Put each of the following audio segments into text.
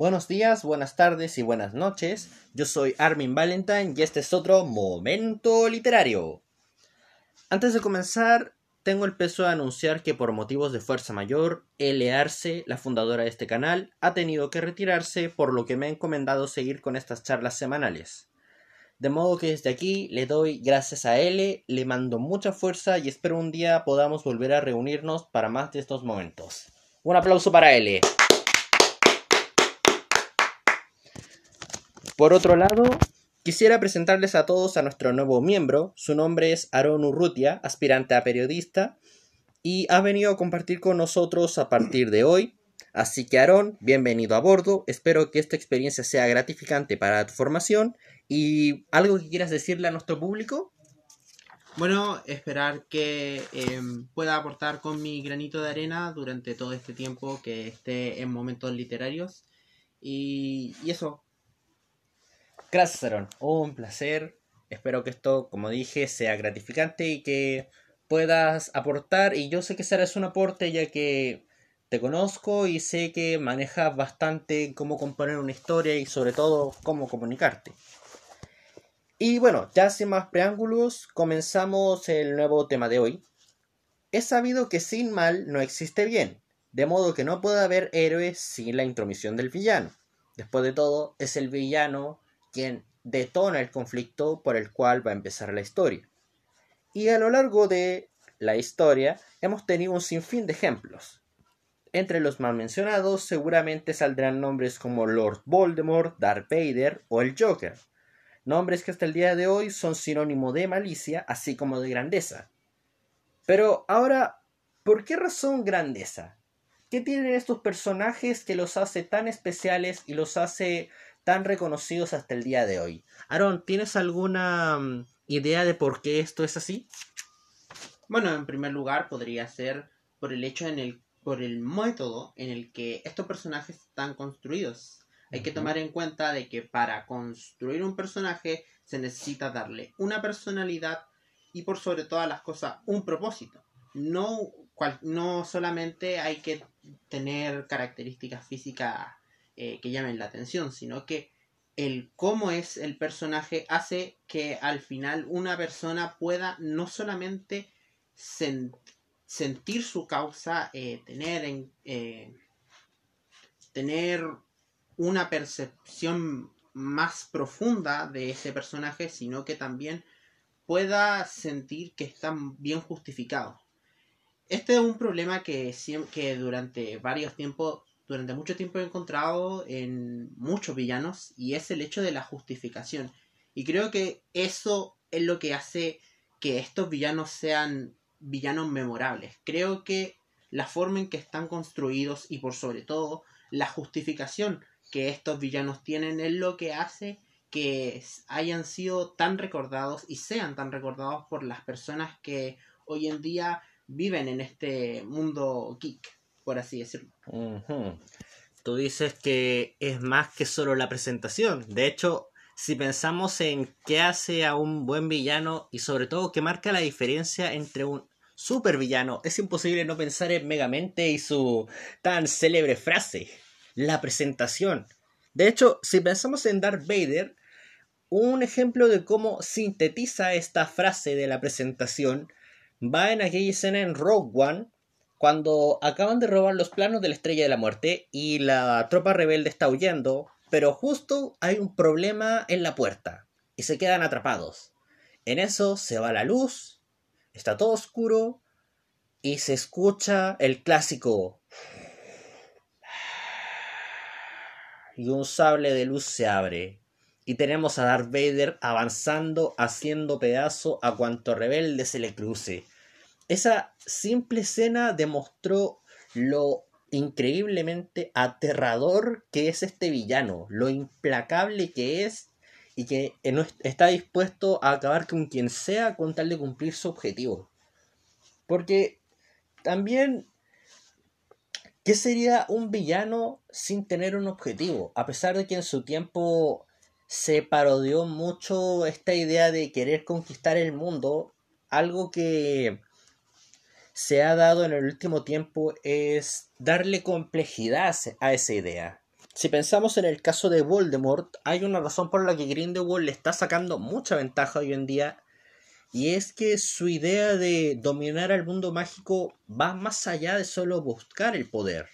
Buenos días, buenas tardes y buenas noches. Yo soy Armin Valentine y este es otro Momento Literario. Antes de comenzar, tengo el peso de anunciar que por motivos de fuerza mayor, L. La fundadora de este canal, ha tenido que retirarse, por lo que me ha encomendado seguir con estas charlas semanales. De modo que desde aquí le doy gracias a L, le mando mucha fuerza y espero un día podamos volver a reunirnos para más de estos momentos. Un aplauso para L. Por otro lado, quisiera presentarles a todos a nuestro nuevo miembro. Su nombre es Aaron Urrutia, aspirante a periodista, y ha venido a compartir con nosotros a partir de hoy. Así que Aaron, bienvenido a bordo. Espero que esta experiencia sea gratificante para tu formación. ¿Y algo que quieras decirle a nuestro público? Bueno, esperar que em, pueda aportar con mi granito de arena durante todo este tiempo que esté en momentos literarios. Y eso, Gracias, Aaron. Un placer. Espero que esto, como dije, sea gratificante y que puedas aportar. Y yo sé que serás un aporte ya que te conozco y sé que manejas bastante cómo componer una historia y sobre todo cómo comunicarte. Y bueno, ya sin más preámbulos, comenzamos el nuevo tema de hoy. Es sabido que sin mal no existe bien, de modo que no puede haber héroes sin la intromisión del villano. Después de todo, es el villano quien detona el conflicto por el cual va a empezar la historia. Y a lo largo de la historia hemos tenido un sinfín de ejemplos. Entre los más mencionados seguramente saldrán nombres como Lord Voldemort, Darth Vader o el Joker, nombres que hasta el día de hoy son sinónimo de malicia así como de grandeza. Pero ahora, ¿por qué razón grandeza? ¿Qué tienen estos personajes que los hace tan especiales y los hace tan reconocidos hasta el día de hoy. Aaron, ¿tienes alguna mm, idea de por qué esto es así? Bueno, en primer lugar podría ser por el hecho en el por el método en el que estos personajes están construidos. Hay que tomar en cuenta de que para construir un personaje se necesita darle una personalidad y por sobre todas las cosas un propósito. No, no solamente hay que tener características físicas eh, que llamen la atención, sino que el cómo es el personaje hace que al final una persona pueda no solamente sentir su causa, eh, tener, eh, tener una percepción más profunda de ese personaje, sino que también pueda sentir que está bien justificado. Este es un problema que, que durante varios tiempos durante mucho tiempo he encontrado en muchos villanos y es el hecho de la justificación. Y creo que eso es lo que hace que estos villanos sean villanos memorables. Creo que la forma en que están construidos y por sobre todo la justificación que estos villanos tienen es lo que hace que hayan sido tan recordados y sean tan recordados por las personas que hoy en día viven en este mundo geek por así decirlo. Tú dices que es más que solo la presentación. De hecho, si pensamos en qué hace a un buen villano y sobre todo qué marca la diferencia entre un super villano, es imposible no pensar en Megamente y su tan célebre frase, la presentación. De hecho, si pensamos en Darth Vader, un ejemplo de cómo sintetiza esta frase de la presentación va en aquella escena en Rogue One cuando acaban de robar los planos de la Estrella de la Muerte y la tropa rebelde está huyendo, pero justo hay un problema en la puerta y se quedan atrapados. En eso se va la luz, está todo oscuro y se escucha el clásico y un sable de luz se abre y tenemos a Darth Vader avanzando haciendo pedazo a cuanto rebelde se le cruce esa simple escena demostró lo increíblemente aterrador que es este villano, lo implacable que es y que está dispuesto a acabar con quien sea con tal de cumplir su objetivo. Porque también, ¿qué sería un villano sin tener un objetivo? A pesar de que en su tiempo se parodió mucho esta idea de querer conquistar el mundo, algo que se ha dado en el último tiempo es darle complejidad a esa idea. si pensamos en el caso de Voldemort, hay una razón por la que Grindelwald le está sacando mucha ventaja hoy en día. Y es que su idea de dominar al mundo mágico va más allá de solo buscar el poder.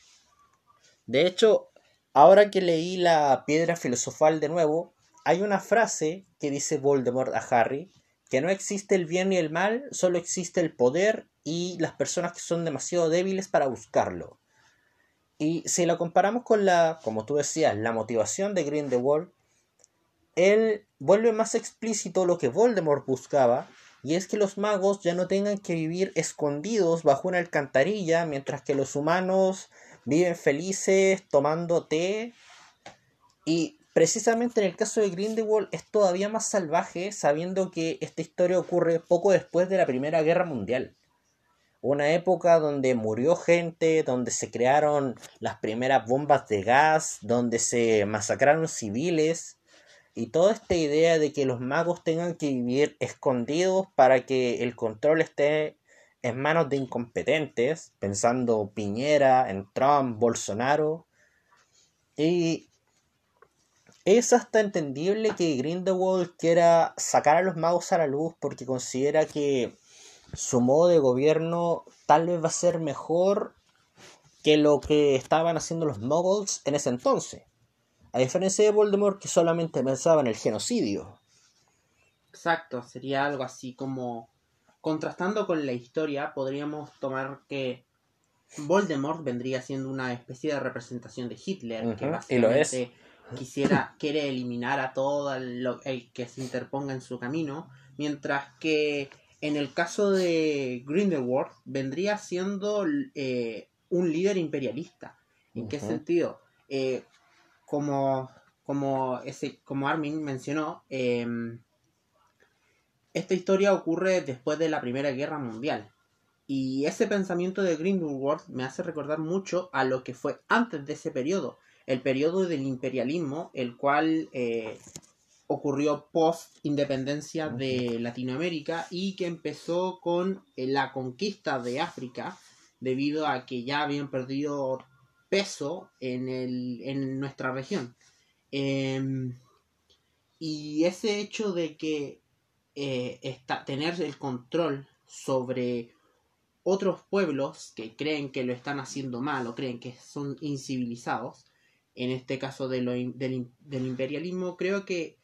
De hecho, ahora que leí la piedra filosofal de nuevo, hay una frase que dice Voldemort a Harry, que no existe el bien ni el mal, solo existe el poder y las personas que son demasiado débiles para buscarlo. Y si lo comparamos con la, como tú decías, la motivación de Grindelwald, él vuelve más explícito lo que Voldemort buscaba, y es que los magos ya no tengan que vivir escondidos bajo una alcantarilla, mientras que los humanos viven felices tomando té. Y precisamente en el caso de Grindelwald es todavía más salvaje, sabiendo que esta historia ocurre poco después de la Primera Guerra Mundial una época donde murió gente, donde se crearon las primeras bombas de gas, donde se masacraron civiles y toda esta idea de que los magos tengan que vivir escondidos para que el control esté en manos de incompetentes, pensando Piñera, en Trump, Bolsonaro. Y es hasta entendible que Grindelwald quiera sacar a los magos a la luz porque considera que su modo de gobierno tal vez va a ser mejor que lo que estaban haciendo los moguls en ese entonces. A diferencia de Voldemort que solamente pensaba en el genocidio. Exacto, sería algo así como contrastando con la historia, podríamos tomar que Voldemort vendría siendo una especie de representación de Hitler, que básicamente quisiera, quiere eliminar a todo el que se interponga en su camino, mientras que en el caso de Grindelwald, vendría siendo eh, un líder imperialista. ¿En qué sentido? Eh, como, como, ese, como Armin mencionó, em, esta historia ocurre después de la Primera Guerra Mundial. Y ese pensamiento de Grindelwald me hace recordar mucho a lo que fue antes de ese periodo, el periodo del imperialismo, el cual eh, ocurrió post independencia de Latinoamérica y que empezó con eh, la conquista de África debido a que ya habían perdido peso en, el, en nuestra región. Em, y ese hecho de que eh, está, tener el control sobre otros pueblos que creen que lo están haciendo mal o creen que son incivilizados, en este caso de del, del imperialismo, creo que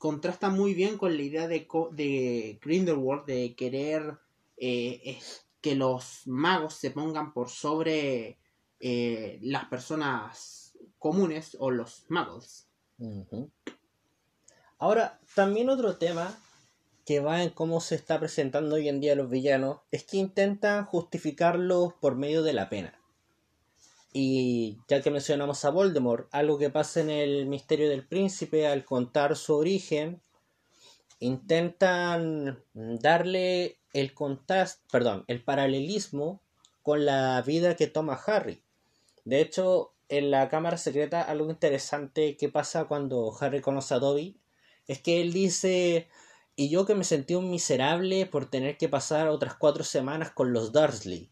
contrasta muy bien con la idea de, de Grindelwald de querer eh, que los magos se pongan por sobre eh, las personas comunes o los magos. Ahora, también otro tema que va en cómo se está presentando hoy en día los villanos es que intentan justificarlos por medio de la pena. Y ya que mencionamos a Voldemort, algo que pasa en el misterio del príncipe al contar su origen, intentan darle el contraste, perdón, el paralelismo con la vida que toma Harry. De hecho, en la cámara secreta algo interesante que pasa cuando Harry conoce a Dobby es que él dice y yo que me sentí un miserable por tener que pasar otras cuatro semanas con los Dursley.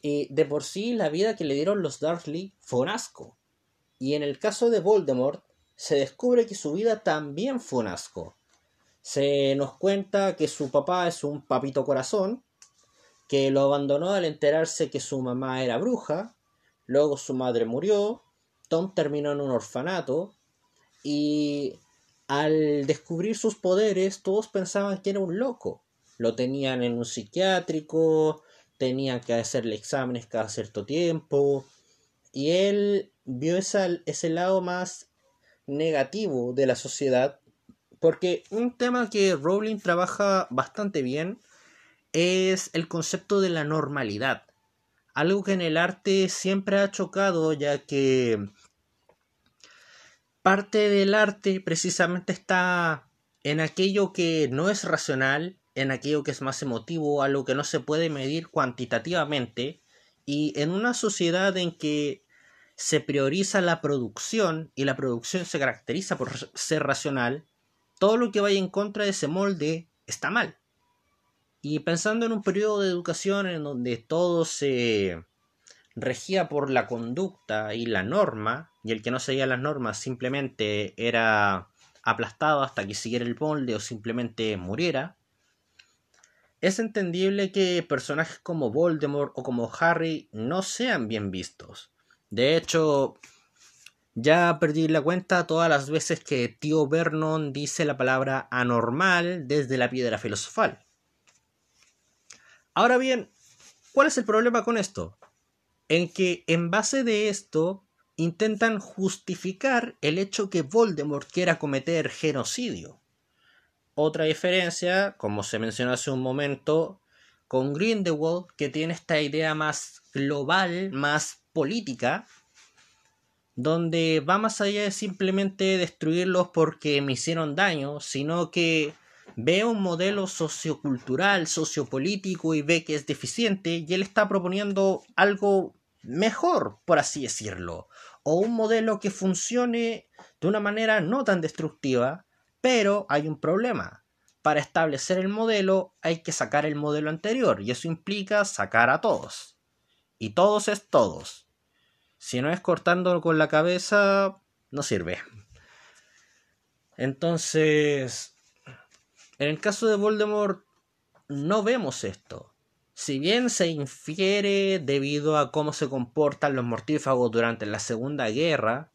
Y de por sí la vida que le dieron los Dursley fue un asco. Y en el caso de Voldemort se descubre que su vida también fue un asco. Se nos cuenta que su papá es un papito corazón, que lo abandonó al enterarse que su mamá era bruja, luego su madre murió, Tom terminó en un orfanato y al descubrir sus poderes todos pensaban que era un loco. Lo tenían en un psiquiátrico, tenían que hacerle exámenes cada cierto tiempo. Y él vio ese lado más negativo de la sociedad. Porque un tema que Rowling trabaja bastante bien es el concepto de la normalidad. Algo que en el arte siempre ha chocado ya que parte del arte precisamente está en aquello que no es racional en aquello que es más emotivo, algo que no se puede medir cuantitativamente, y en una sociedad en que se prioriza la producción y la producción se caracteriza por ser racional, todo lo que vaya en contra de ese molde está mal. Y pensando en un periodo de educación en donde todo se regía por la conducta y la norma, y el que no seguía las normas simplemente era aplastado hasta que siguiera el molde o simplemente muriera, es entendible que personajes como Voldemort o como Harry no sean bien vistos. De hecho, ya perdí la cuenta todas las veces que tío Vernon dice la palabra anormal desde la piedra filosofal. Ahora bien, ¿cuál es el problema con esto? En que en base de esto intentan justificar el hecho que Voldemort quiera cometer genocidio. Otra diferencia, como se mencionó hace un momento, con Grindelwald, que tiene esta idea más global, más política, donde va más allá de simplemente destruirlos porque me hicieron daño, sino que ve un modelo sociocultural, sociopolítico y ve que es deficiente y él está proponiendo algo mejor, por así decirlo, o un modelo que funcione de una manera no tan destructiva, pero hay un problema. Para establecer el modelo hay que sacar el modelo anterior y eso implica sacar a todos. Y todos es todos. Si no es cortando con la cabeza, no sirve. Entonces, en el caso de Voldemort, no vemos esto. Si bien se infiere debido a cómo se comportan los mortífagos durante la Segunda Guerra,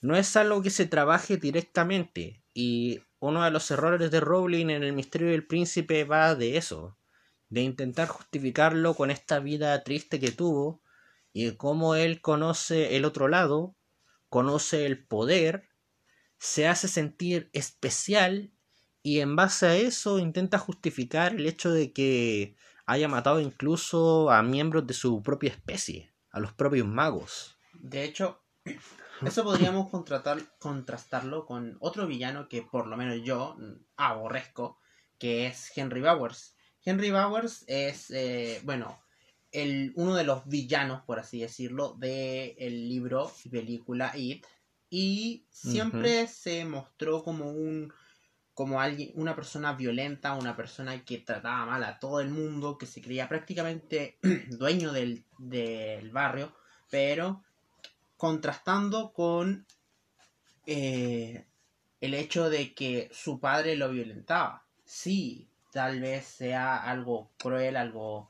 no es algo que se trabaje directamente. Y uno de los errores de Rowling en El Misterio del Príncipe va de eso, de intentar justificarlo con esta vida triste que tuvo y cómo él conoce el otro lado, conoce el poder, se hace sentir especial y en base a eso intenta justificar el hecho de que haya matado incluso a miembros de su propia especie, a los propios magos. De hecho, eso podríamos contrastarlo con otro villano que por lo menos yo aborrezco, que es Henry Bowers. Henry Bowers es, eh, bueno, el, uno de los villanos, por así decirlo, del el libro y película It. Y siempre se mostró como un como alguien, una persona violenta, una persona que trataba mal a todo el mundo, que se creía prácticamente dueño del, del barrio, pero contrastando con eh, el hecho de que su padre lo violentaba. Sí, tal vez sea algo cruel, algo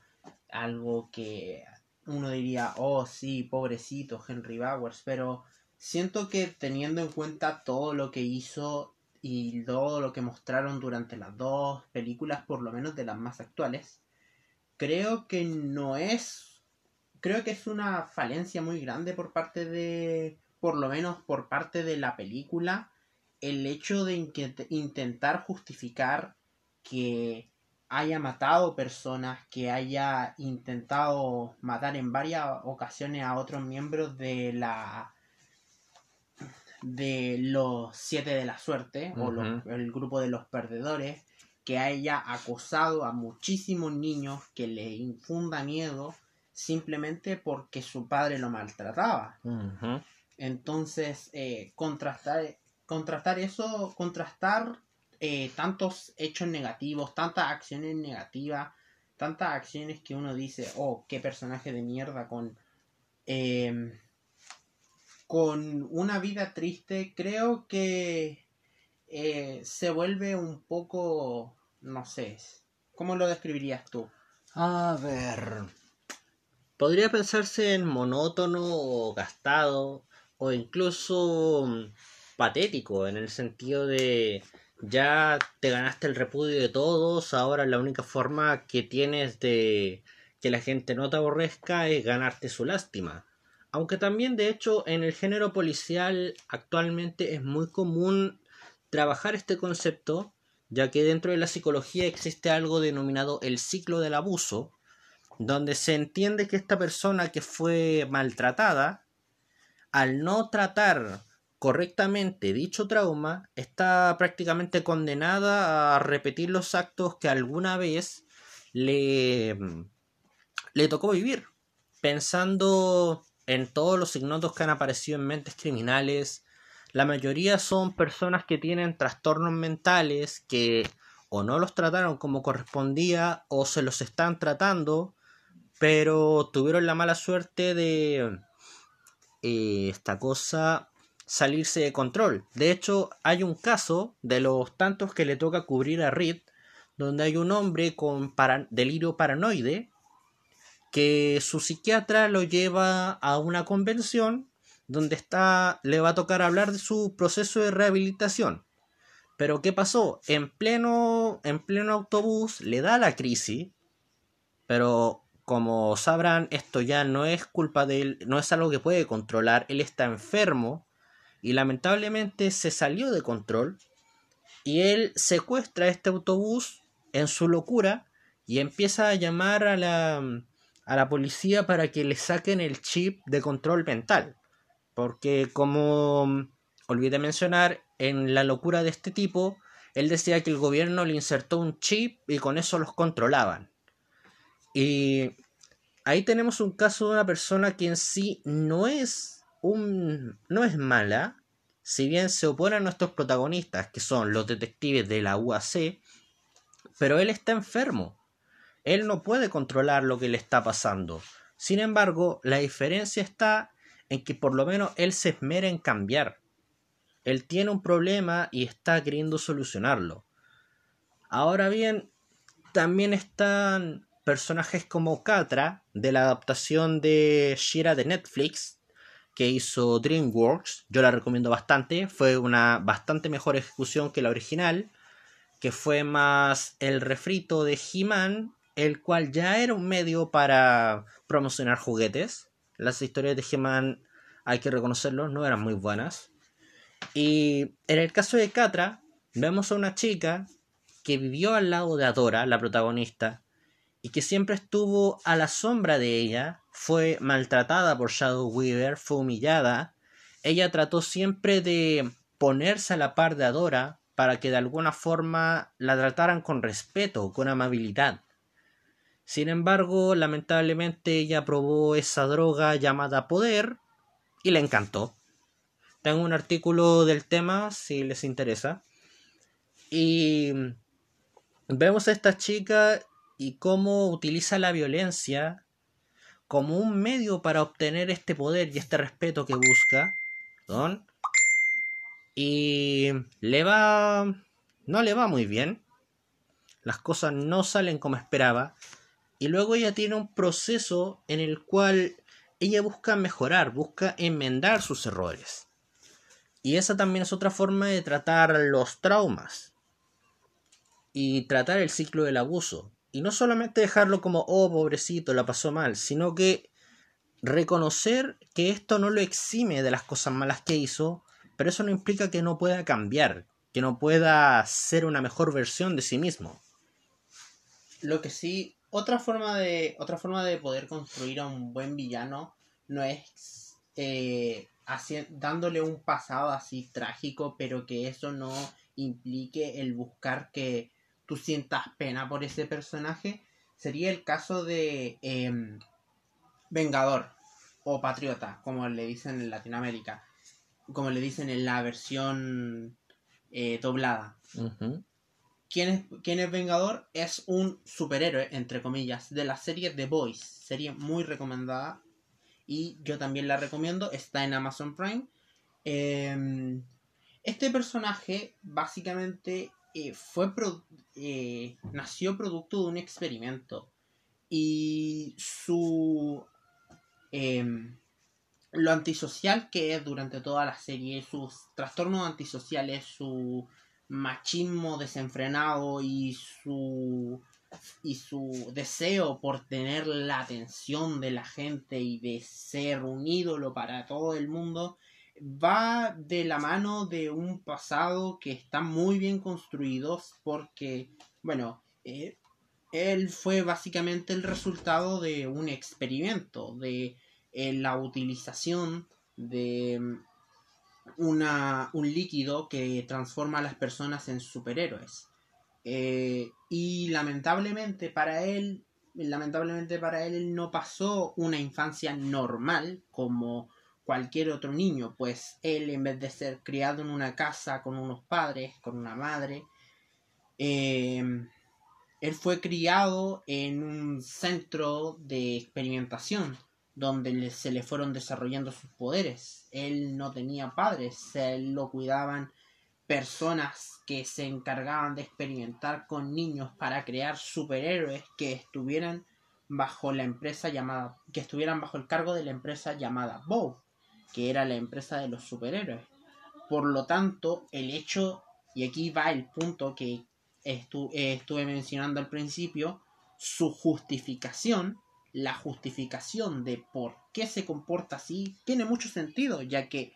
algo que uno diría, oh sí, pobrecito Henry Bowers, pero siento que teniendo en cuenta todo lo que hizo y todo lo que mostraron durante las dos películas, por lo menos de las más actuales, creo que no es, creo que es una falencia muy grande por parte de, por lo menos por parte de la película, el hecho de intentar justificar que haya matado personas, que haya intentado matar en varias ocasiones a otros miembros de la de los siete de la suerte o el grupo de los perdedores que haya acosado a muchísimos niños que le infunda miedo simplemente porque su padre lo maltrataba. Entonces eh, contrastar contrastar eso contrastar eh, tantos hechos negativos, tantas acciones negativas, tantas acciones que uno dice, oh, qué personaje de mierda con... Em, con una vida triste, creo que eh, se vuelve un poco, no sé, ¿cómo lo describirías tú? A ver, podría pensarse en monótono o gastado o incluso mm, patético en el sentido de ya te ganaste el repudio de todos, ahora la única forma que tienes de que la gente no te aborrezca es ganarte su lástima. Aunque también de hecho en el género policial actualmente es muy común trabajar este concepto, ya que dentro de la psicología existe algo denominado el ciclo del abuso, donde se entiende que esta persona que fue maltratada, al no tratar correctamente dicho trauma, está prácticamente condenada a repetir los actos que alguna vez le, le tocó vivir, pensando en todos los ignotos que han aparecido en mentes criminales. La mayoría son personas que tienen trastornos mentales que o no los trataron como correspondía o se los están tratando pero tuvieron la mala suerte de eh, esta cosa salirse de control. De hecho, hay un caso de los tantos que le toca cubrir a Reed, donde hay un hombre con delirio paranoide que su psiquiatra lo lleva a una convención donde está le va a tocar hablar de su proceso de rehabilitación. Pero ¿qué pasó? En pleno en pleno autobús le da la crisis, pero como sabrán, esto ya no es culpa de él, no es algo que puede controlar, él está enfermo y lamentablemente se salió de control y él secuestra este autobús en su locura y empieza a llamar a la, a la policía para que le saquen el chip de control mental. Porque como olvidé mencionar, en la locura de este tipo, él decía que el gobierno le insertó un chip y con eso los controlaban. Y ahí tenemos un caso de una persona que en sí no es un no es mala, si bien se opone a nuestros protagonistas, que son los detectives de la UAC, pero él está enfermo. Él no puede controlar lo que le está pasando. Sin embargo, la diferencia está en que por lo menos él se esmera en cambiar. Él tiene un problema y está queriendo solucionarlo. Ahora bien, también están personajes como Catra, de la adaptación de Shira de Netflix, que hizo DreamWorks. Yo la recomiendo bastante. Fue una bastante mejor ejecución que la original, que fue más el refrito de He-Man, el cual ya era un medio para promocionar juguetes. Las historias de He-Man, hay que reconocerlo, no eran muy buenas. Y en el caso de Catra, vemos a una chica que vivió al lado de Adora, la protagonista, y que siempre estuvo a la sombra de ella, fue maltratada por Shadow Weaver, fue humillada. Ella trató siempre de ponerse a la par de Adora para que de alguna forma la trataran con respeto, con amabilidad. Sin embargo, lamentablemente ella probó esa droga llamada poder y le encantó. Tengo un artículo del tema si les interesa. Y vemos a esta chica y cómo utiliza la violencia como un medio para obtener este poder y este respeto que busca. Y le va... no le va muy bien. Las cosas no salen como esperaba. Y luego ella tiene un proceso en el cual ella busca mejorar, busca enmendar sus errores. Y esa también es otra forma de tratar los traumas y tratar el ciclo del abuso. Y no solamente dejarlo como, oh, pobrecito, la pasó mal, sino que reconocer que esto no lo exime de las cosas malas que hizo, pero eso no implica que no pueda cambiar, que no pueda ser una mejor versión de sí mismo. Lo que sí, otra forma de, otra forma de poder construir a un buen villano no es eh, dándole un pasado así trágico, pero que eso no implique el buscar que tú sientas pena por ese personaje, sería el caso de em, Vengador o Patriota, como le dicen en Latinoamérica, como le dicen en la versión eh, doblada. ¿Quién, es, ¿Quién es Vengador? Es un superhéroe, entre comillas, de la serie The Boys, serie muy recomendada y yo también la recomiendo, está en Amazon Prime. Em, este personaje básicamente eh, fue eh, nació producto de un experimento. Y su em, lo antisocial que es durante toda la serie, sus trastornos antisociales, su machismo desenfrenado y su y su deseo por tener la atención de la gente y de ser un ídolo para todo el mundo va de la mano de un pasado que está muy bien construido porque, bueno, eh, él fue básicamente el resultado de un experimento, de eh, la utilización de mm, una, un líquido que transforma a las personas en superhéroes. Eh, y lamentablemente para él, lamentablemente para él, él no pasó una infancia normal como cualquier otro niño, pues él en vez de ser criado en una casa con unos padres, con una madre, em, Él fue criado en un centro de experimentación donde se le fueron desarrollando sus poderes. Él no tenía padres, él lo cuidaban personas que se encargaban de experimentar con niños para crear superhéroes que estuvieran bajo la empresa llamada que estuvieran bajo el cargo de la empresa llamada Bow, que era la empresa de los superhéroes. Por lo tanto, el hecho y aquí va el punto que estuve mencionando al principio, su justificación la justificación de por qué se comporta así tiene mucho sentido, ya que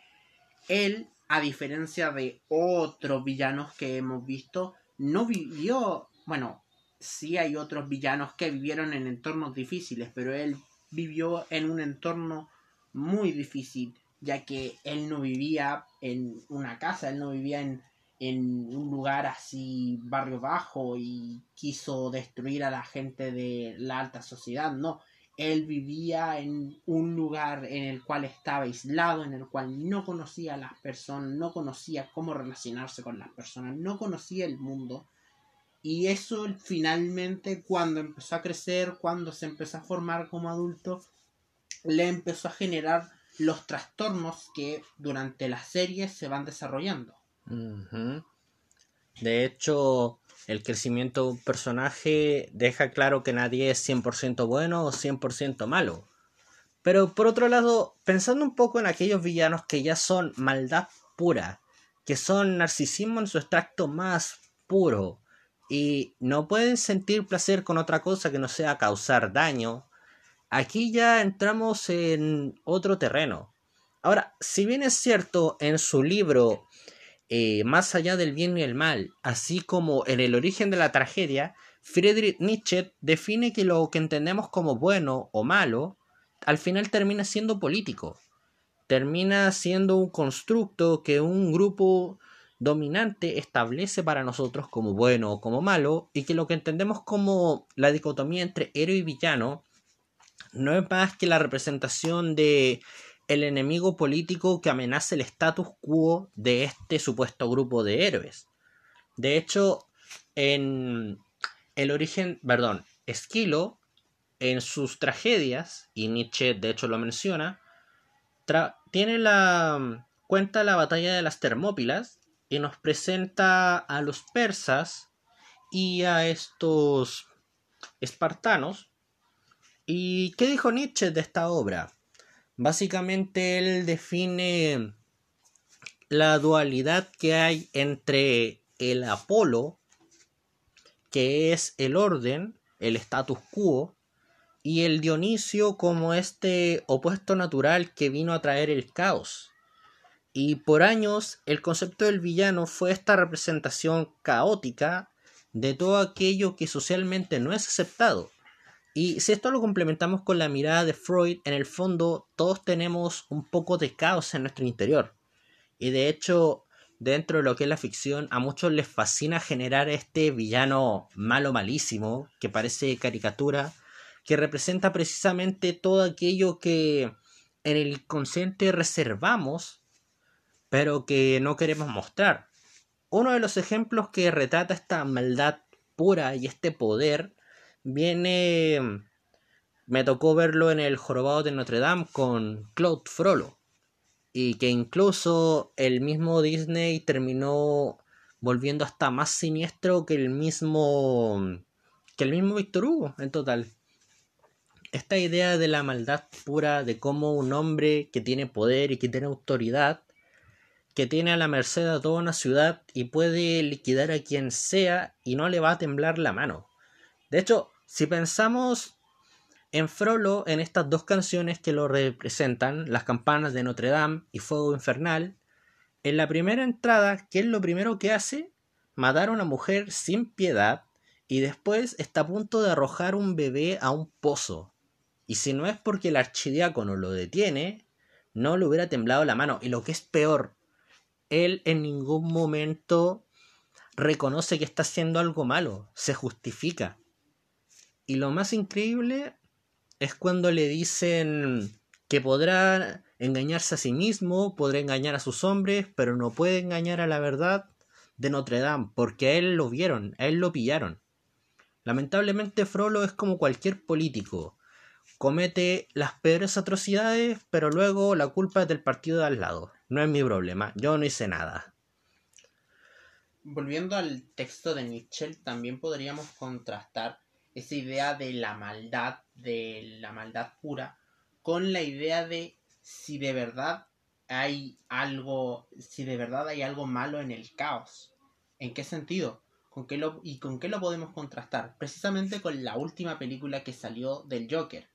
él, a diferencia de otros villanos que hemos visto, no vivió, bueno, sí hay otros villanos que vivieron en entornos difíciles, pero él vivió en un entorno muy difícil, ya que él no vivía en una casa, él no vivía en en un lugar así barrio bajo y quiso destruir a la gente de la alta sociedad, no, él vivía en un lugar en el cual estaba aislado, en el cual no conocía a las personas, no conocía cómo relacionarse con las personas, no conocía el mundo. Y eso finalmente cuando empezó a crecer, cuando se empezó a formar como adulto, le empezó a generar los trastornos que durante la serie se van desarrollando. De hecho, el crecimiento de un personaje deja claro que nadie es 100% bueno o 100% malo. Pero por otro lado, pensando un poco en aquellos villanos que ya son maldad pura, que son narcisismo en su extracto más puro, y no pueden sentir placer con otra cosa que no sea causar daño, aquí ya entramos en otro terreno. Ahora, si bien es cierto, en su libro eh, más allá del bien y el mal, así como en el origen de la tragedia, Friedrich Nietzsche define que lo que entendemos como bueno o malo, al final termina siendo político. Termina siendo un constructo que un grupo dominante establece para nosotros como bueno o como malo, y que lo que entendemos como la dicotomía entre héroe y villano no es más que la representación de el enemigo político que amenaza el status quo de este supuesto grupo de héroes. De hecho, en el origen, perdón, Esquilo, en sus tragedias, y Nietzsche de hecho lo menciona, tiene la cuenta la batalla de las Termópilas y nos presenta a los persas y a estos espartanos. ¿Y qué dijo Nietzsche de esta obra? Básicamente él define la dualidad que hay entre el Apolo, que es el orden, el status quo, y el Dionisio como este opuesto natural que vino a traer el caos. Y por años el concepto del villano fue esta representación caótica de todo aquello que socialmente no es aceptado. Y si esto lo complementamos con la mirada de Freud, en el fondo todos tenemos un poco de caos en nuestro interior. Y de hecho, dentro de lo que es la ficción, a muchos les fascina generar este villano malo malísimo, que parece caricatura, que representa precisamente todo aquello que en el inconsciente reservamos, pero que no queremos mostrar. Uno de los ejemplos que retrata esta maldad pura y este poder viene. Me tocó verlo en el Jorobado de Notre Dame con Claude Frollo. Y que incluso el mismo Disney terminó volviendo hasta más siniestro que el mismo. que el mismo Victor Hugo, en total. Esta idea de la maldad pura, de cómo un hombre que tiene poder y que tiene autoridad, que tiene a la merced a toda una ciudad y puede liquidar a quien sea y no le va a temblar la mano. De hecho, si pensamos en Frollo en estas dos canciones que lo representan, Las campanas de Notre Dame y Fuego Infernal, en la primera entrada, ¿qué es lo primero que hace? Matar a una mujer sin piedad y después está a punto de arrojar un bebé a un pozo. Y si no es porque el archidiácono lo detiene, no le hubiera temblado la mano. Y lo que es peor, él en ningún momento reconoce que está haciendo algo malo, se justifica. Y lo más increíble es cuando le dicen que podrá engañarse a sí mismo, podrá engañar a sus hombres, pero no puede engañar a la verdad de Notre Dame, porque a él lo vieron, a él lo pillaron. Lamentablemente Frollo es como cualquier político. Comete las peores atrocidades, pero luego la culpa es del partido de al lado. No es mi problema, yo no hice nada. Volviendo al texto de Nietzsche, también podríamos contrastar esa idea de la maldad, de la maldad pura, con la idea de si de verdad hay algo, si de verdad hay algo malo en el caos. ¿En qué sentido? ¿Con qué lo, ¿Y con qué lo podemos contrastar? Precisamente con la última película que salió del Joker.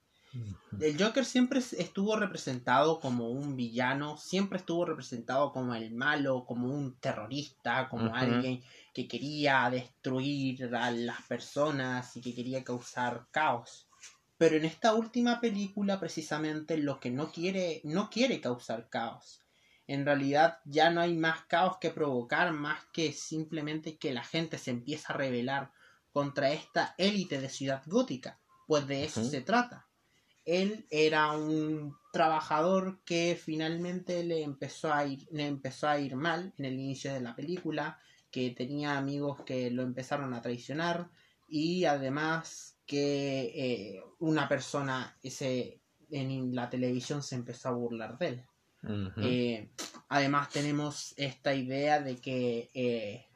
El Joker siempre estuvo representado como un villano, siempre estuvo representado como el malo, como un terrorista, como alguien que quería destruir a las personas y que quería causar caos. Pero en esta última película precisamente lo que no quiere, no quiere causar caos. En realidad ya no hay más caos que provocar, más que simplemente que la gente se empieza a rebelar contra esta élite de ciudad gótica. Pues de eso se trata. Él era un trabajador que finalmente le empezó a ir, le empezó a ir mal en el inicio de la película, que tenía amigos que lo empezaron a traicionar y además que eh, una persona ese, en la televisión se empezó a burlar de él. Eh, además tenemos esta idea de que eh,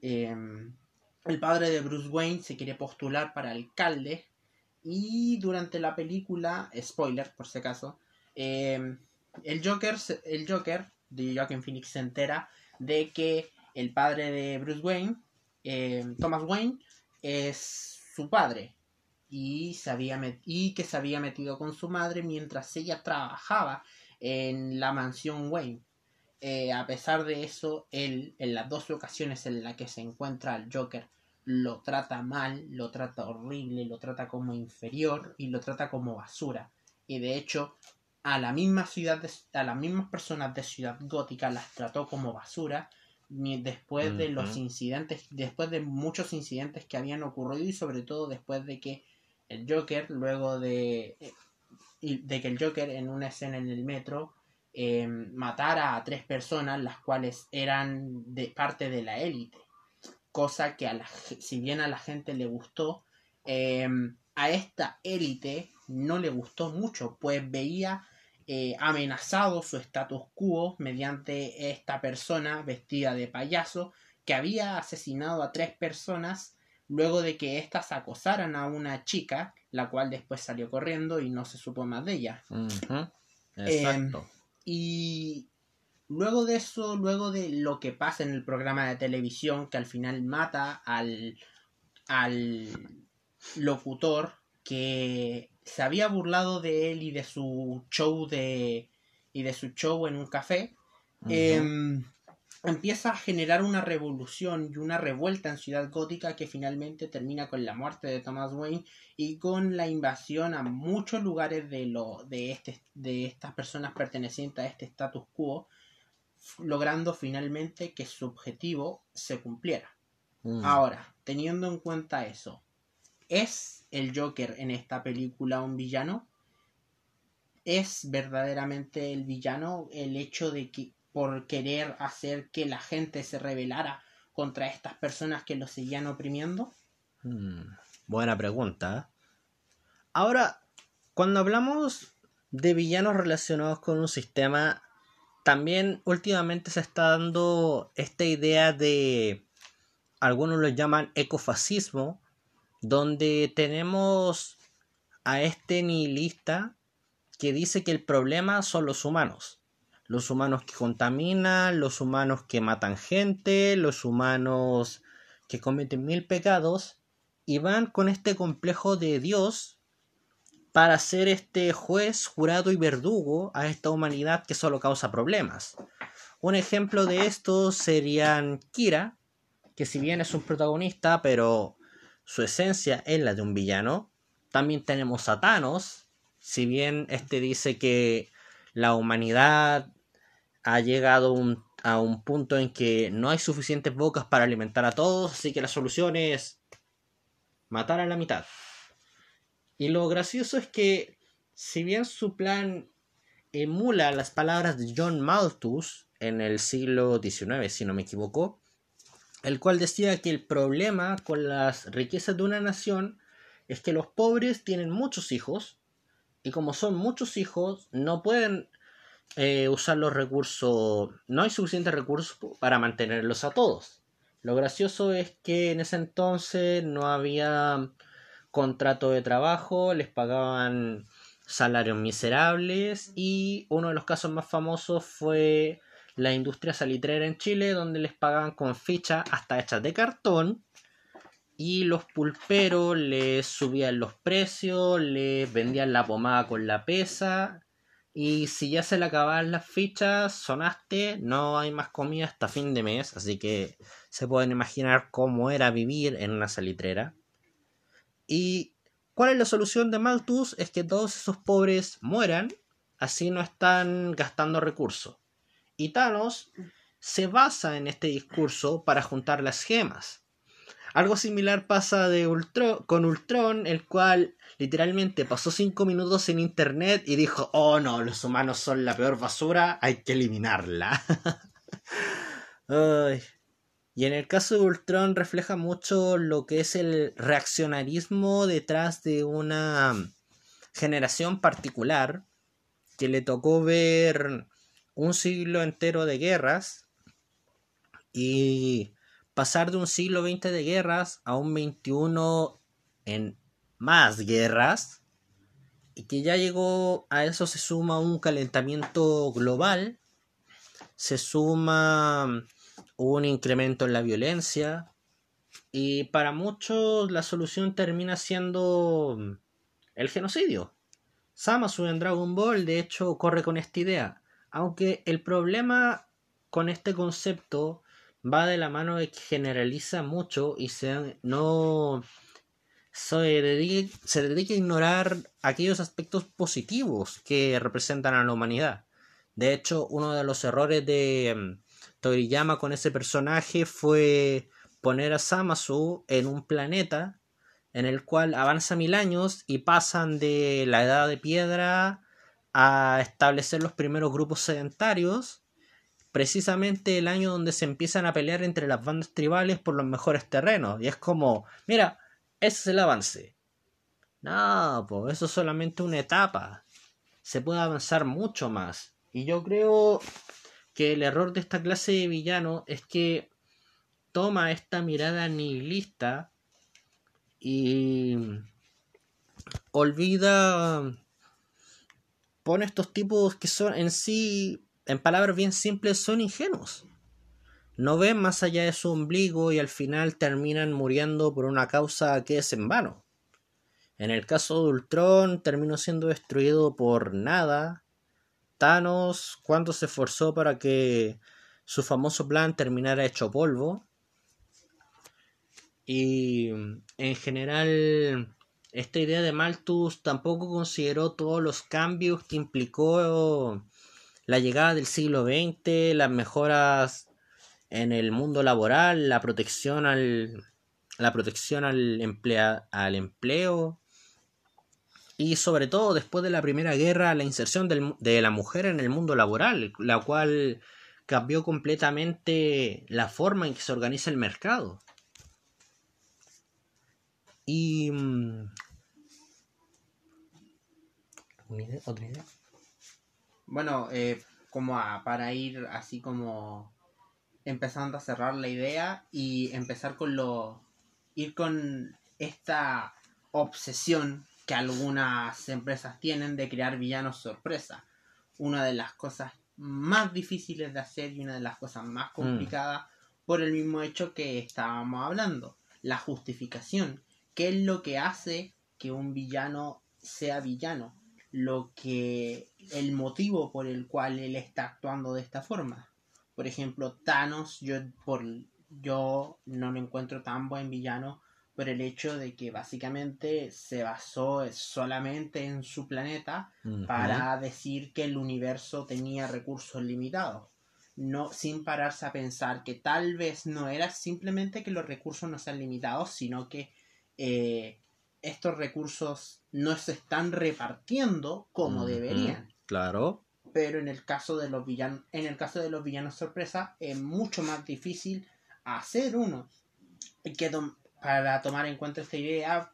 em, el padre de Bruce Wayne se quiere postular para alcalde y durante la película, spoiler por si acaso, em, el Joker, el Joker de Joaquin Phoenix se entera de que el padre de Bruce Wayne, em, Thomas Wayne, es su padre y, y que se había metido con su madre mientras ella trabajaba en la mansión Wayne. Eh, a pesar de eso, él, en las dos ocasiones en las que se encuentra al Joker, lo trata mal, lo trata horrible, lo trata como inferior y lo trata como basura. Y de hecho, a la misma ciudad, a las mismas personas de Ciudad Gótica las trató como basura después de los incidentes, después de muchos incidentes que habían ocurrido y sobre todo después de que el Joker, luego de, de que el Joker en una escena en el metro eh, matara a tres personas, las cuales eran de parte de la élite, cosa que a la, si bien a la gente le gustó, eh, a esta élite no le gustó mucho, pues veía eh, amenazado su status quo mediante esta persona vestida de payaso que había asesinado a tres personas luego de que éstas acosaran a una chica, la cual después salió corriendo y no se supo más de ella. Exacto. Em, y luego de eso, luego de lo que pasa en el programa de televisión, que al final mata al, al locutor que se había burlado de él y de su show de y de su show en un café em, empieza a generar una revolución y una revuelta en Ciudad Gótica que finalmente termina con la muerte de Thomas Wayne y con la invasión a muchos lugares de lo de este de estas personas pertenecientes a este status quo logrando finalmente que su objetivo se cumpliera. Mm. Ahora, teniendo en cuenta eso, ¿Es el Joker en esta película un villano? ¿Es verdaderamente el villano el hecho de que por querer hacer que la gente se rebelara contra estas personas que lo seguían oprimiendo? Hmm, buena pregunta. Ahora, cuando hablamos de villanos relacionados con un sistema, también últimamente se está dando esta idea de, algunos lo llaman ecofascismo, donde tenemos a este nihilista que dice que el problema son los humanos. Los humanos que contaminan, los humanos que matan gente, los humanos que cometen mil pecados y van con este complejo de Dios para ser este juez, jurado y verdugo a esta humanidad que solo causa problemas. Un ejemplo de esto serían Kira, que si bien es un protagonista, pero su esencia es la de un villano. También tenemos a Thanos, si bien este dice que la humanidad ha llegado a un punto en que no hay suficientes bocas para alimentar a todos, así que la solución es matar a la mitad. Y lo gracioso es que, si bien su plan emula las palabras de John Malthus en el siglo XIX, si no me equivoco, el cual decía que el problema con las riquezas de una nación es que los pobres tienen muchos hijos y como son muchos hijos no pueden eh, usar los recursos, no hay suficientes recursos para mantenerlos a todos. Lo gracioso es que en ese entonces no había contrato de trabajo, les pagaban salarios miserables y uno de los casos más famosos fue la industria salitrera en Chile donde les pagaban con fichas hasta hechas de cartón y los pulperos les subían los precios, les vendían la pomada con la pesa y si ya se le acababan las fichas, sonaste, no hay más comida hasta fin de mes, así que se pueden imaginar cómo era vivir en una salitrera. ¿Y cuál es la solución de Malthus? Es que todos esos pobres mueran, así no están gastando recursos. Y Thanos se basa en este discurso para juntar las gemas. Algo similar pasa de con Ultron, el cual literalmente pasó cinco minutos en internet y dijo, oh no, los humanos son la peor basura, hay que eliminarla. Y en el caso de Ultron refleja mucho lo que es el reaccionarismo detrás de una generación particular que le tocó ver un siglo entero de guerras y pasar de un siglo XX de guerras a un XXI en más guerras y que ya llegó a eso se suma un calentamiento global, se suma un incremento en la violencia y para muchos la solución termina siendo el genocidio. Samasu en Dragon Ball de hecho corre con esta idea, aunque el problema con este concepto va de la mano de que generaliza mucho y se, no se dedica, se dedica a ignorar aquellos aspectos positivos que representan a la humanidad. De hecho, uno de los errores de mm, Toriyama con ese personaje fue poner a Samasu en un planeta en el cual avanza mil años y pasan de la edad de piedra a establecer los primeros grupos sedentarios precisamente el año donde se empiezan a pelear entre las bandas tribales por los mejores terrenos. Y es como, mira, ese es el avance. No, pues eso es solamente una etapa. Se puede avanzar mucho más. Y yo creo que el error de esta clase de villano es que toma esta mirada nihilista y olvida pone estos tipos que son en sí en palabras bien simples, son ingenuos. No ven más allá de su ombligo y al final terminan muriendo por una causa que es en vano. En el caso de Ultron, terminó siendo destruido por nada. Thanos, cuánto se esforzó para que su famoso plan terminara hecho polvo. Y en general, esta idea de Malthus tampoco consideró todos los cambios que implicó la llegada del siglo XX, las mejoras en el mundo laboral, la protección al, la protección al, emplea, al empleo y sobre todo después de la Primera Guerra la inserción de la mujer en el mundo laboral, la cual cambió completamente la forma en que se organiza el mercado. Y... Mm, ¿Otra idea? Bueno, eh, como para ir así como empezando a cerrar la idea y empezar con lo. ir con esta obsesión que algunas empresas tienen de crear villanos sorpresa. Una de las cosas más difíciles de hacer y una de las cosas más mm. complicadas por el mismo hecho que estábamos hablando. La justificación. ¿Qué es lo que hace que un villano sea villano? lo que el motivo por el cual él está actuando de esta forma. Por ejemplo, Thanos, yo por yo no me encuentro tan buen villano por el hecho de que básicamente se basó solamente en su planeta para decir que el universo tenía recursos limitados. No, sin pararse a pensar que tal vez no era simplemente que los recursos no sean limitados, sino que eh, estos recursos no se están repartiendo como deberían. Claro. Pero en el caso de los villanos, en el caso de los villanos sorpresa, es mucho más difícil hacer uno. Que para tomar en cuenta esta idea,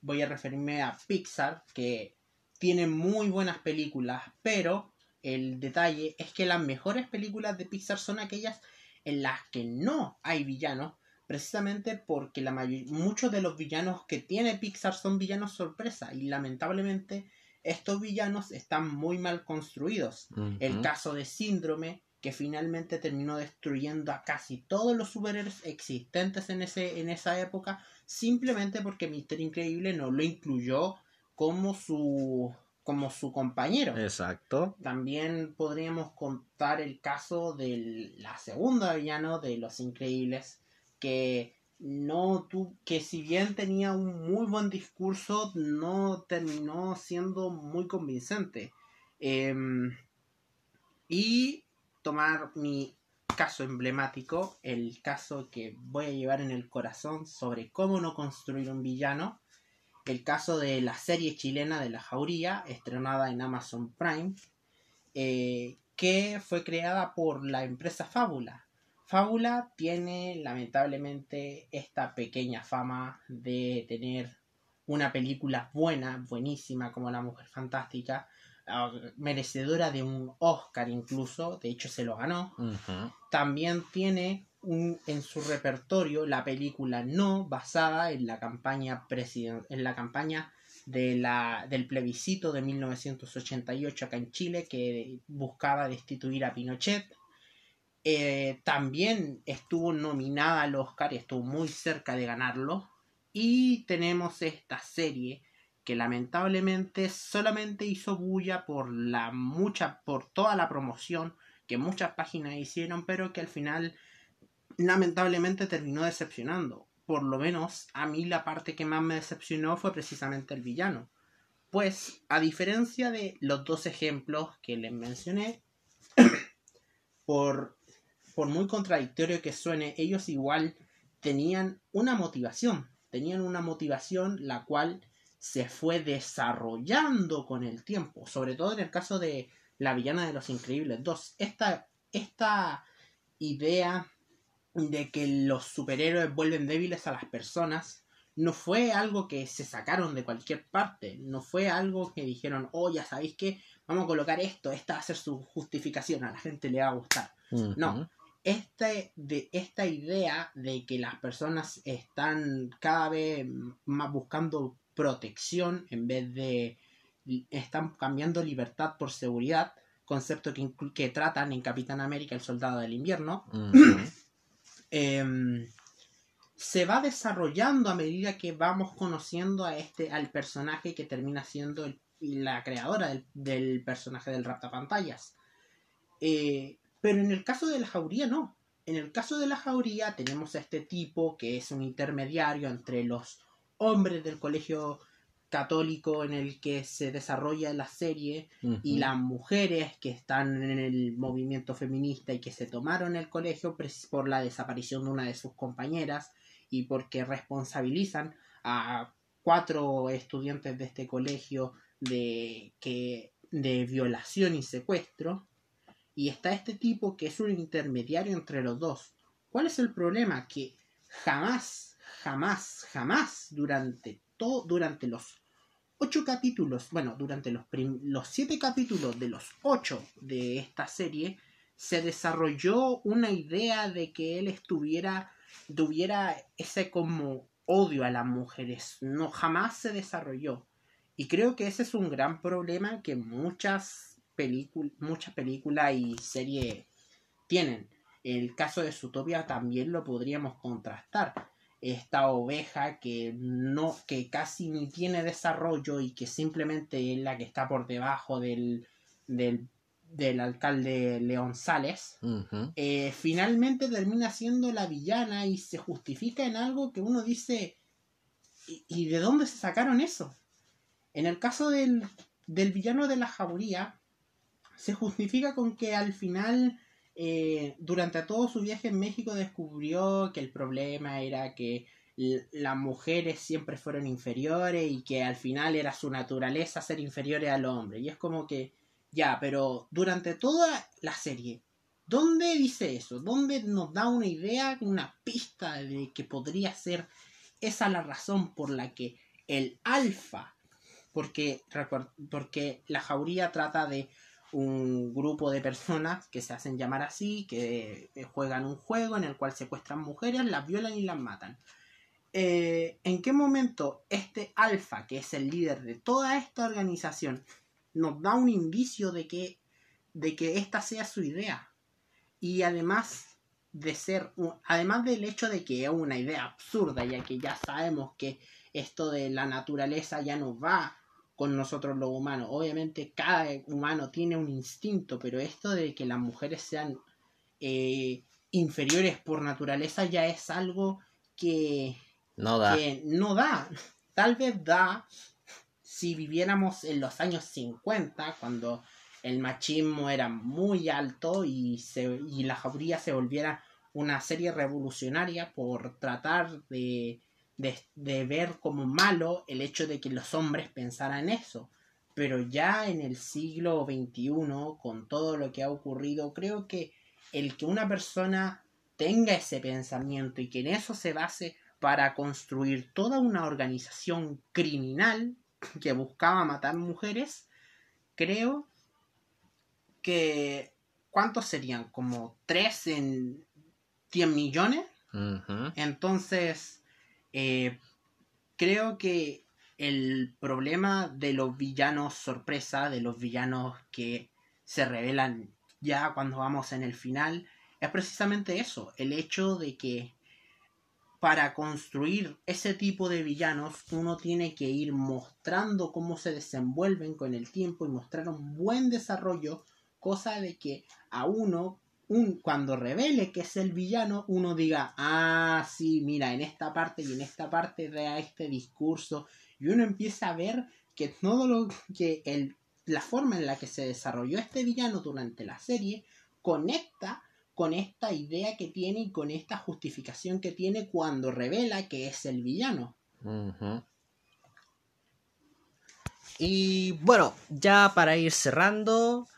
voy a referirme a Pixar, que tiene muy buenas películas, pero el detalle es que las mejores películas de Pixar son aquellas en las que no hay villanos, precisamente porque la muchos de los villanos que tiene Pixar son villanos sorpresa y lamentablemente estos villanos están muy mal construidos. El caso de Síndrome, que finalmente terminó destruyendo a casi todos los superhéroes existentes en, ese, en esa época, simplemente porque Mister Increíble no lo incluyó como su como su compañero. Exacto. También podríamos contar el caso de la segunda villano de Los Increíbles, que no que si bien tenía un muy buen discurso, no terminó siendo muy convincente. Em, y tomar mi caso emblemático, el caso que voy a llevar en el corazón sobre cómo no construir un villano, el caso de la serie chilena de la jauría, estrenada en Amazon Prime, eh, que fue creada por la empresa Fábula. Fábula tiene lamentablemente esta pequeña fama de tener una película buena, buenísima como La Mujer Fantástica, ah, merecedora de un Oscar incluso, de hecho se lo ganó. También tiene un, en su repertorio la película No, basada en la campaña, en la campaña de la, del plebiscito de 1988 acá en Chile que buscaba destituir a Pinochet eh, también estuvo nominada al Oscar y estuvo muy cerca de ganarlo. Y tenemos esta serie que lamentablemente solamente hizo bulla por la mucha, por toda la promoción que muchas páginas hicieron, pero que al final lamentablemente terminó decepcionando. Por lo menos a mí la parte que más me decepcionó fue precisamente el villano. Pues, a diferencia de los dos ejemplos que les mencioné, por por muy contradictorio que suene, ellos igual tenían una motivación, tenían una motivación la cual se fue desarrollando con el tiempo, sobre todo en el caso de la villana de los Increíbles 2. Esta, esta idea de que los superhéroes vuelven débiles a las personas no fue algo que se sacaron de cualquier parte, no fue algo que dijeron, oh, ya sabéis que vamos a colocar esto, esta va a ser su justificación, a la gente le va a gustar. No, este, de esta idea de que las personas están cada vez más buscando protección en vez de están cambiando libertad por seguridad, concepto que, que tratan en Capitán América el Soldado del Invierno, em, se va desarrollando a medida que vamos conociendo a este, al personaje que termina siendo la creadora del, del personaje del Raptapantallas. Eh, pero en el caso de la jauría no. En el caso de la jauría tenemos a este tipo que es un intermediario entre los hombres del colegio católico en el que se desarrolla la serie y las mujeres que están en el movimiento feminista y que se tomaron el colegio por la desaparición de una de sus compañeras y porque responsabilizan a cuatro estudiantes de este colegio de que de violación y secuestro y está este tipo que es un intermediario entre los dos. ¿Cuál es el problema? Que jamás, jamás, jamás durante todo, durante los ocho capítulos, bueno, durante los, los siete capítulos de los ocho de esta serie, se desarrolló una idea de que él estuviera, tuviera ese como odio a las mujeres. No, jamás se desarrolló. Y creo que ese es un gran problema que muchas muchas películas y series tienen. El caso de Zootopia también lo podríamos contrastar. Esta oveja que no, que casi ni tiene desarrollo y que simplemente es la que está por debajo del, del, del alcalde León Sales, eh, finalmente termina siendo la villana y se justifica en algo que uno dice, ¿y, y de dónde se sacaron eso? En el caso del, del villano de la jauría, se justifica con que al final, eh, durante todo su viaje en México, descubrió que el problema era que las mujeres siempre fueron inferiores y que al final era su naturaleza ser inferiores al hombre. Y es como que, ya, pero durante toda la serie, ¿Dónde dice eso? ¿Dónde nos da una idea, una pista de que podría ser esa la razón por la que el alfa, porque, porque la jauría trata de un grupo de personas que se hacen llamar así, que juegan un juego en el cual secuestran mujeres, las violan y las matan. Eh, ¿En qué momento este alfa, que es el líder de toda esta organización, nos da un indicio de que, de que esta sea su idea? Y además de ser, además del hecho de que es una idea absurda, ya que ya sabemos que esto de la naturaleza ya no va con nosotros los humanos. Obviamente cada humano tiene un instinto, pero esto de que las mujeres sean eh, inferiores por naturaleza ya es algo que no da. Que no da. Tal vez da si viviéramos en los años 50, cuando el machismo era muy alto y, se, y la jauría se volviera una serie revolucionaria por tratar de, de, de, ver como malo el hecho de que los hombres pensaran eso. Pero ya en el siglo XXI, con todo lo que ha ocurrido, creo que el que una persona tenga ese pensamiento y que en eso se base para construir toda una organización criminal que buscaba matar mujeres, creo que... ¿Cuántos serían? ¿Como tres en 100 millones? Entonces, eh, creo que el problema de los villanos sorpresa, de los villanos que se revelan ya cuando vamos en el final, es precisamente eso, el hecho de que para construir ese tipo de villanos uno tiene que ir mostrando cómo se desenvuelven con el tiempo y mostrar un buen desarrollo, cosa de que a uno un, cuando revele que es el villano, uno diga, ah, sí, mira, en esta parte y en esta parte de este discurso, y uno empieza a ver que todo lo que el, la forma en la que se desarrolló este villano durante la serie conecta con esta idea que tiene y con esta justificación que tiene cuando revela que es el villano. Y bueno, ya para ir cerrando,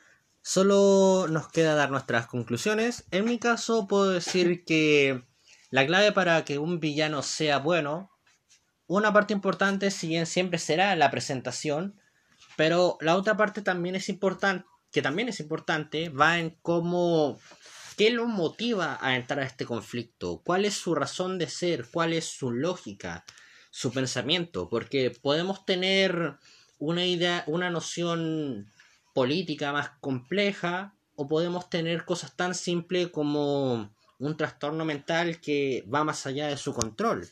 solo nos queda dar nuestras conclusiones. En mi caso puedo decir que la clave para que un villano sea bueno, una parte importante, si bien siempre será la presentación, pero la otra parte también es importante, que también es importante, va en cómo ¿Qué lo motiva a entrar a este conflicto? ¿Cuál es su razón de ser? ¿Cuál es su lógica? Su pensamiento? Porque podemos tener una idea, una noción política más compleja o podemos tener cosas tan simples como un trastorno mental que va más allá de su control.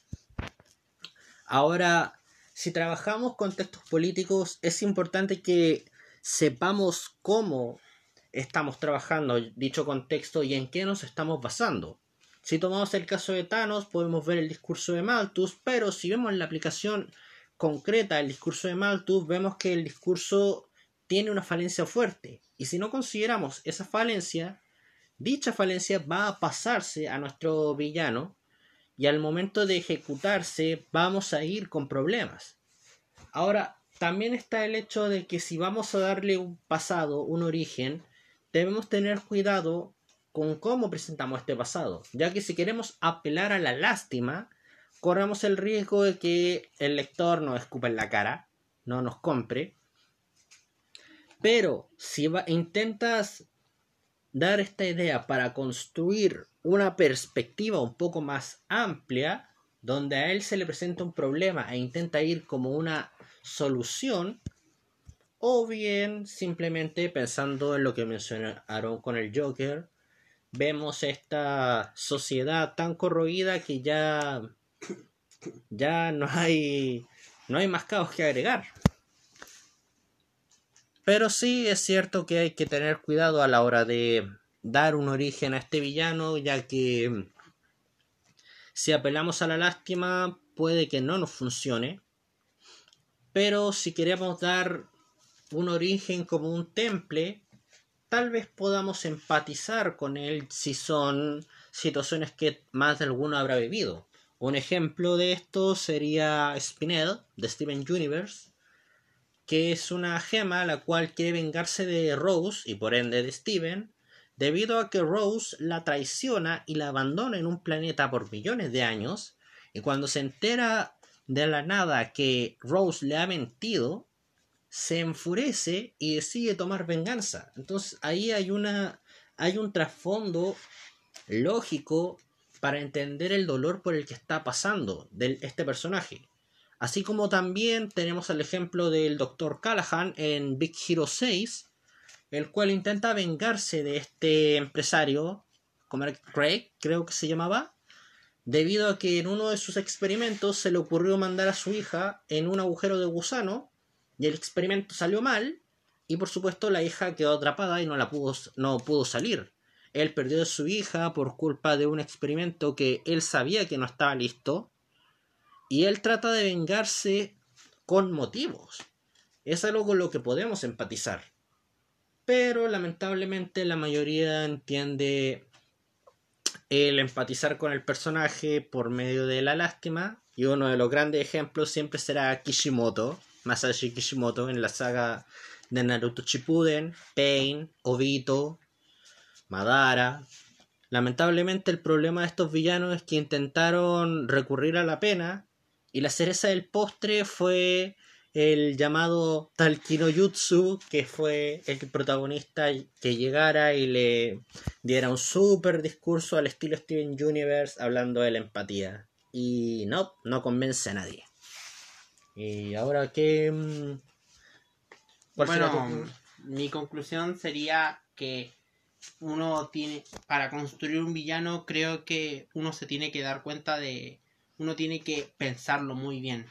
Ahora, si trabajamos con textos políticos, es importante que sepamos cómo estamos trabajando dicho contexto y en qué nos estamos basando. Si tomamos el caso de Thanos, podemos ver el discurso de Malthus, pero si vemos la aplicación concreta del discurso de Malthus, vemos que el discurso tiene una falencia fuerte. Y si no consideramos esa falencia, dicha falencia va a pasarse a nuestro villano y al momento de ejecutarse vamos a ir con problemas. Ahora, también está el hecho de que si vamos a darle un pasado, un origen, debemos tener cuidado con cómo presentamos este pasado, ya que si queremos apelar a la lástima, corremos el riesgo de que el lector nos escupa en la cara, no nos compre. Pero si intentas dar esta idea para construir una perspectiva un poco más amplia, donde a él se le presenta un problema e intenta ir como una solución, o bien simplemente pensando en lo que mencionaron con el Joker, vemos esta sociedad tan corroída que ya ya no hay no hay más caos que agregar. Pero sí es cierto que hay que tener cuidado a la hora de dar un origen a este villano, ya que si apelamos a la lástima puede que no nos funcione. Pero si queremos dar un origen como un temple, tal vez podamos empatizar con él si son situaciones que más de alguno habrá vivido. Un ejemplo de esto sería Spinel de Steven Universe, que es una gema la cual quiere vengarse de Rose y por ende de Steven, debido a que Rose la traiciona y la abandona en un planeta por millones de años, y cuando se entera de la nada que Rose le ha mentido, se enfurece y decide tomar venganza. Entonces ahí hay una hay un trasfondo lógico para entender el dolor por el que está pasando de este personaje. Así como también tenemos el ejemplo del Dr. Callahan en Big Hero 6, el cual intenta vengarse de este empresario, Craig, creo que se llamaba, debido a que en uno de sus experimentos se le ocurrió mandar a su hija en un agujero de gusano y el experimento salió mal y por supuesto la hija quedó atrapada y no la pudo no pudo salir. Él perdió a su hija por culpa de un experimento que él sabía que no estaba listo y él trata de vengarse con motivos. Es algo con lo que podemos empatizar pero lamentablemente la mayoría entiende el empatizar con el personaje por medio de la lástima y uno de los grandes ejemplos siempre será Kishimoto, Masashi Kishimoto en la saga de Naruto Shippuden, Pain, Obito, Madara. Lamentablemente el problema de estos villanos es que intentaron recurrir a la pena y la cereza del postre fue el llamado Talkino Jutsu, que fue el protagonista que llegara y le diera un super discurso al estilo Steven Universe hablando de la empatía. Y no, no convence a nadie. Y ahora que... Mm, bueno, mi conclusión sería que uno tiene, para construir un villano, creo que uno se tiene que dar cuenta de, uno tiene que pensarlo muy bien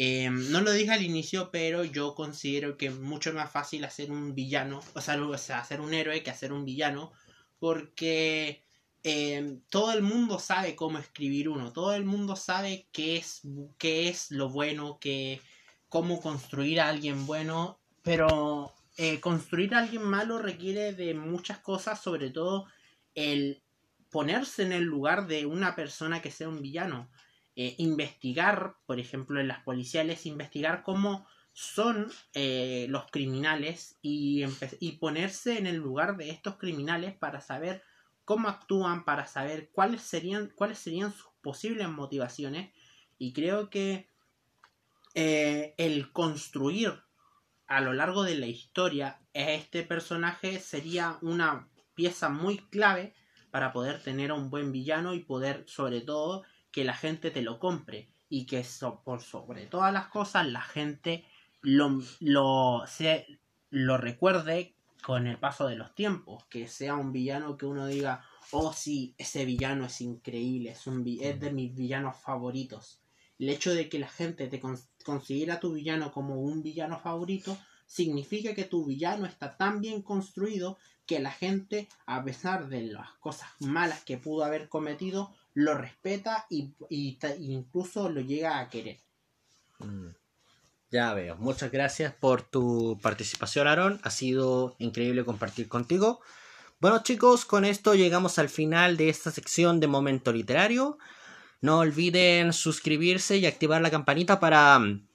Em, no lo dije al inicio, pero yo considero que es mucho más fácil hacer un villano, o sea, hacer un héroe que hacer un villano, porque em, todo el mundo sabe cómo escribir uno, todo el mundo sabe qué es, qué es lo bueno, que, cómo construir a alguien bueno, pero eh, construir a alguien malo requiere de muchas cosas, sobre todo el ponerse en el lugar de una persona que sea un villano. Eh, investigar, por ejemplo, en las policiales, investigar cómo son eh, los criminales y, ponerse en el lugar de estos criminales para saber cómo actúan, para saber cuáles serían, cuáles serían sus posibles motivaciones. Y creo que eh, el construir a lo largo de la historia este personaje sería una pieza muy clave para poder tener a un buen villano y poder, sobre todo, que la gente te lo compre y que por sobre todas las cosas la gente lo, lo, se, lo recuerde con el paso de los tiempos, que sea un villano que uno diga, oh sí, ese villano es increíble, es, un, es de mis villanos favoritos. El hecho de que la gente te considera tu villano como un villano favorito significa que tu villano está tan bien construido que la gente, a pesar de las cosas malas que pudo haber cometido, lo respeta y, incluso lo llega a querer. Mm. Ya veo. Muchas gracias por tu participación, Aaron. Ha sido increíble compartir contigo. Bueno, chicos, con esto llegamos al final de esta sección de Momento Literario. No olviden suscribirse y activar la campanita para mm,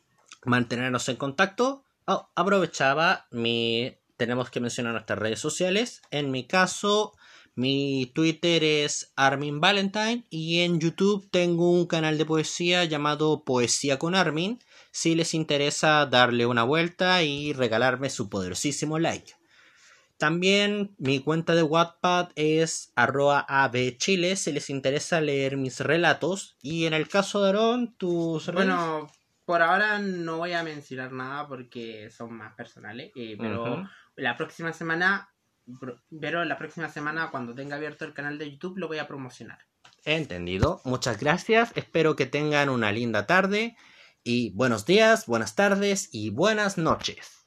mantenernos en contacto. Oh, aprovechaba mi. Tenemos que mencionar nuestras redes sociales. En mi caso, mi Twitter es Armin Valentine y en YouTube tengo un canal de poesía llamado Poesía con Armin. Si les interesa darle una vuelta y regalarme su poderosísimo like. También mi cuenta de Wattpad es arroba abchile si les interesa leer mis relatos. Y en el caso de Aaron, tus... Bueno, por ahora no voy a mencionar nada porque son más personales. Eh, pero la próxima semana pero la próxima semana, cuando tenga abierto el canal de YouTube, lo voy a promocionar. Entendido. Muchas gracias. Espero que tengan una linda tarde. Y buenos días, buenas tardes y buenas noches.